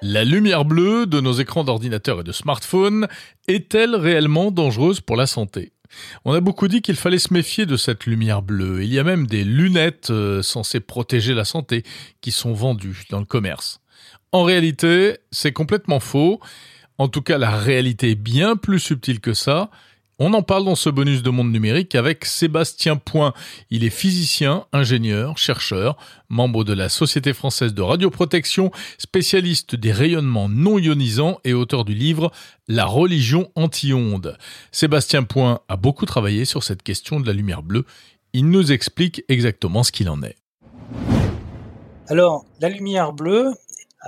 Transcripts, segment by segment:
La lumière bleue de nos écrans d'ordinateur et de smartphone est-elle réellement dangereuse pour la santé? On a beaucoup dit qu'il fallait se méfier de cette lumière bleue. Il y a même des lunettes euh, censées protéger la santé qui sont vendues dans le commerce. En réalité, c'est complètement faux. En tout cas, la réalité est bien plus subtile que ça. On en parle dans ce bonus de monde numérique avec Sébastien Point. Il est physicien, ingénieur, chercheur, membre de la Société française de radioprotection, spécialiste des rayonnements non ionisants et auteur du livre La religion anti-ondes. Sébastien Point a beaucoup travaillé sur cette question de la lumière bleue. Il nous explique exactement ce qu'il en est. Alors, la lumière bleue,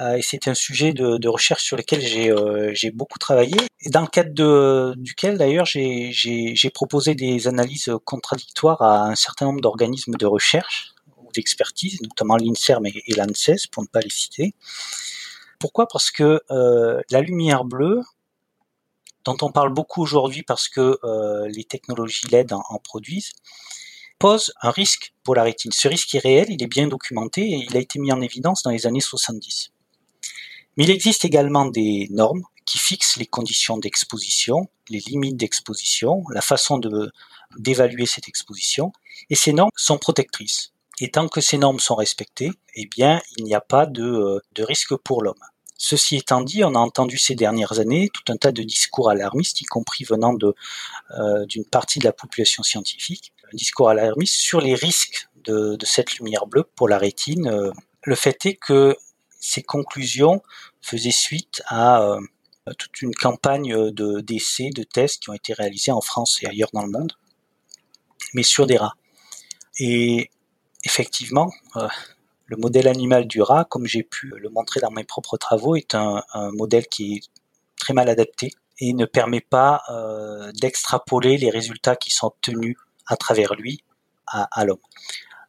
euh, c'est un sujet de, recherche sur lequel euh, j'ai beaucoup travaillé, dans le cadre de, duquel d'ailleurs j'ai proposé des analyses contradictoires à un certain nombre d'organismes de recherche ou d'expertise, notamment l'INSERM et, l'ANSES, pour ne pas les citer. Pourquoi? Parce que euh, la lumière bleue, dont on parle beaucoup aujourd'hui parce que les technologies LED en, en produisent, pose un risque pour la rétine. Ce risque est réel, il est bien documenté et il a été mis en évidence dans les années 70. Mais il existe également des normes qui fixent les conditions d'exposition, les limites d'exposition, la façon de, d'évaluer cette exposition, et ces normes sont protectrices. Et tant que ces normes sont respectées, eh bien, il n'y a pas de, euh, de risque pour l'homme. Ceci étant dit, on a entendu ces dernières années tout un tas de discours alarmistes, y compris venant de, euh, d'une partie de la population scientifique, un discours alarmiste sur les risques de, de cette lumière bleue pour la rétine. Euh, le fait est que ces conclusions faisaient suite à euh, toute une campagne de d'essais, de tests qui ont été réalisés en France et ailleurs dans le monde, mais sur des rats. Et effectivement, euh, le modèle animal du rat, comme j'ai pu le montrer dans mes propres travaux, est un, modèle qui est très mal adapté et ne permet pas euh, d'extrapoler les résultats qui sont obtenus à travers lui à, l'homme.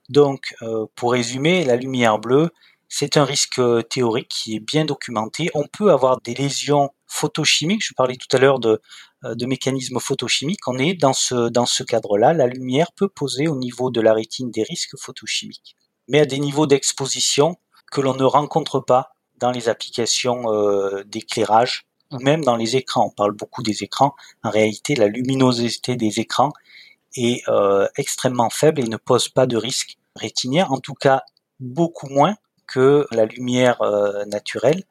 Donc, pour résumer, la lumière bleue, c'est un risque euh, théorique qui est bien documenté. On peut avoir des lésions photochimiques. Je parlais tout à l'heure de, euh, de mécanismes photochimiques. On est dans ce, dans ce cadre-là. La lumière peut poser au niveau de la rétine des risques photochimiques, mais à des niveaux d'exposition que l'on ne rencontre pas dans les applications euh, d'éclairage ou même dans les écrans. On parle beaucoup des écrans. En réalité, la luminosité des écrans est extrêmement faible et ne pose pas de risque rétinien, en tout cas beaucoup moins que la lumière euh, naturelle.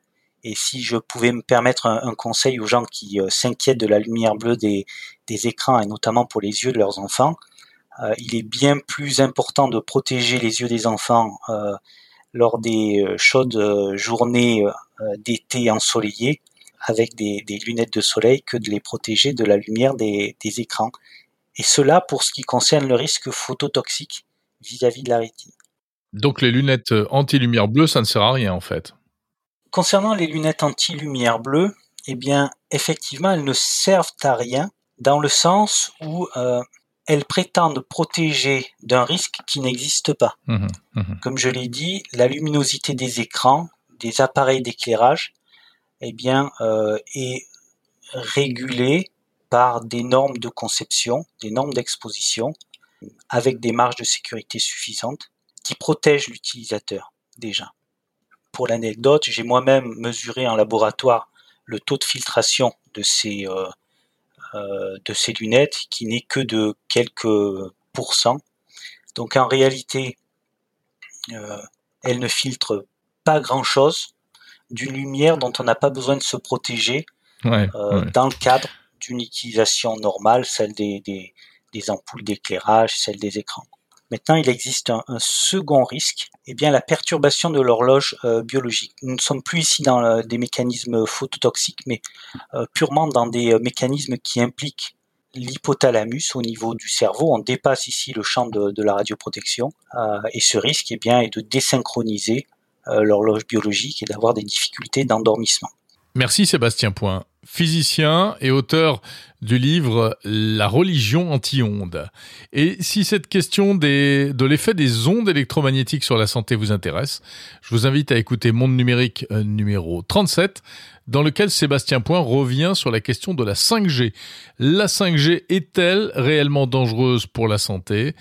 Et si je pouvais me permettre un, conseil aux gens qui euh, s'inquiètent de la lumière bleue des, écrans et notamment pour les yeux de leurs enfants, euh, il est bien plus important de protéger les yeux des enfants lors des chaudes journées d'été ensoleillées avec des, lunettes de soleil que de les protéger de la lumière des, des écrans. Et cela pour ce qui concerne le risque phototoxique vis-à-vis de la rétine. Donc les lunettes euh, anti-lumière bleue, ça ne sert à rien en fait. Concernant les lunettes anti-lumière bleue, eh bien effectivement elles ne servent à rien dans le sens où euh, elles prétendent protéger d'un risque qui n'existe pas. Mmh mmh Comme je l'ai dit, la luminosité des écrans, des appareils d'éclairage, eh bien euh, est régulée par des normes de conception, des normes d'exposition, avec des marges de sécurité suffisantes qui protège l'utilisateur déjà. Pour l'anecdote, j'ai moi-même mesuré en laboratoire le taux de filtration de ces, euh, euh, de ces lunettes qui n'est que de quelques pourcents. Donc en réalité, euh, elles ne filtrent pas grand-chose d'une lumière dont on n'a pas besoin de se protéger dans le cadre d'une utilisation normale, celle des, des, des ampoules d'éclairage, celle des écrans. Maintenant, il existe un, second risque, eh bien la perturbation de l'horloge euh, biologique. Nous ne sommes plus ici dans euh, des mécanismes phototoxiques, mais euh, purement dans des mécanismes qui impliquent l'hypothalamus au niveau du cerveau. On dépasse ici le champ de, la radioprotection, et ce risque, eh bien, est de désynchroniser l'horloge biologique et d'avoir des difficultés d'endormissement. Merci Sébastien Point. Physicien et auteur du livre La religion anti-ondes. Et si cette question de l'effet des ondes électromagnétiques sur la santé vous intéresse, je vous invite à écouter Monde numérique euh, numéro 37, dans lequel Sébastien Point revient sur la question de la 5G. La 5G est-elle réellement dangereuse pour la santé?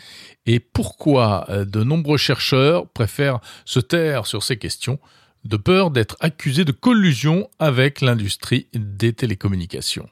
Et pourquoi euh, de nombreux chercheurs préfèrent se taire sur ces questions? De peur d'être accusés de collusion avec l'industrie des télécommunications.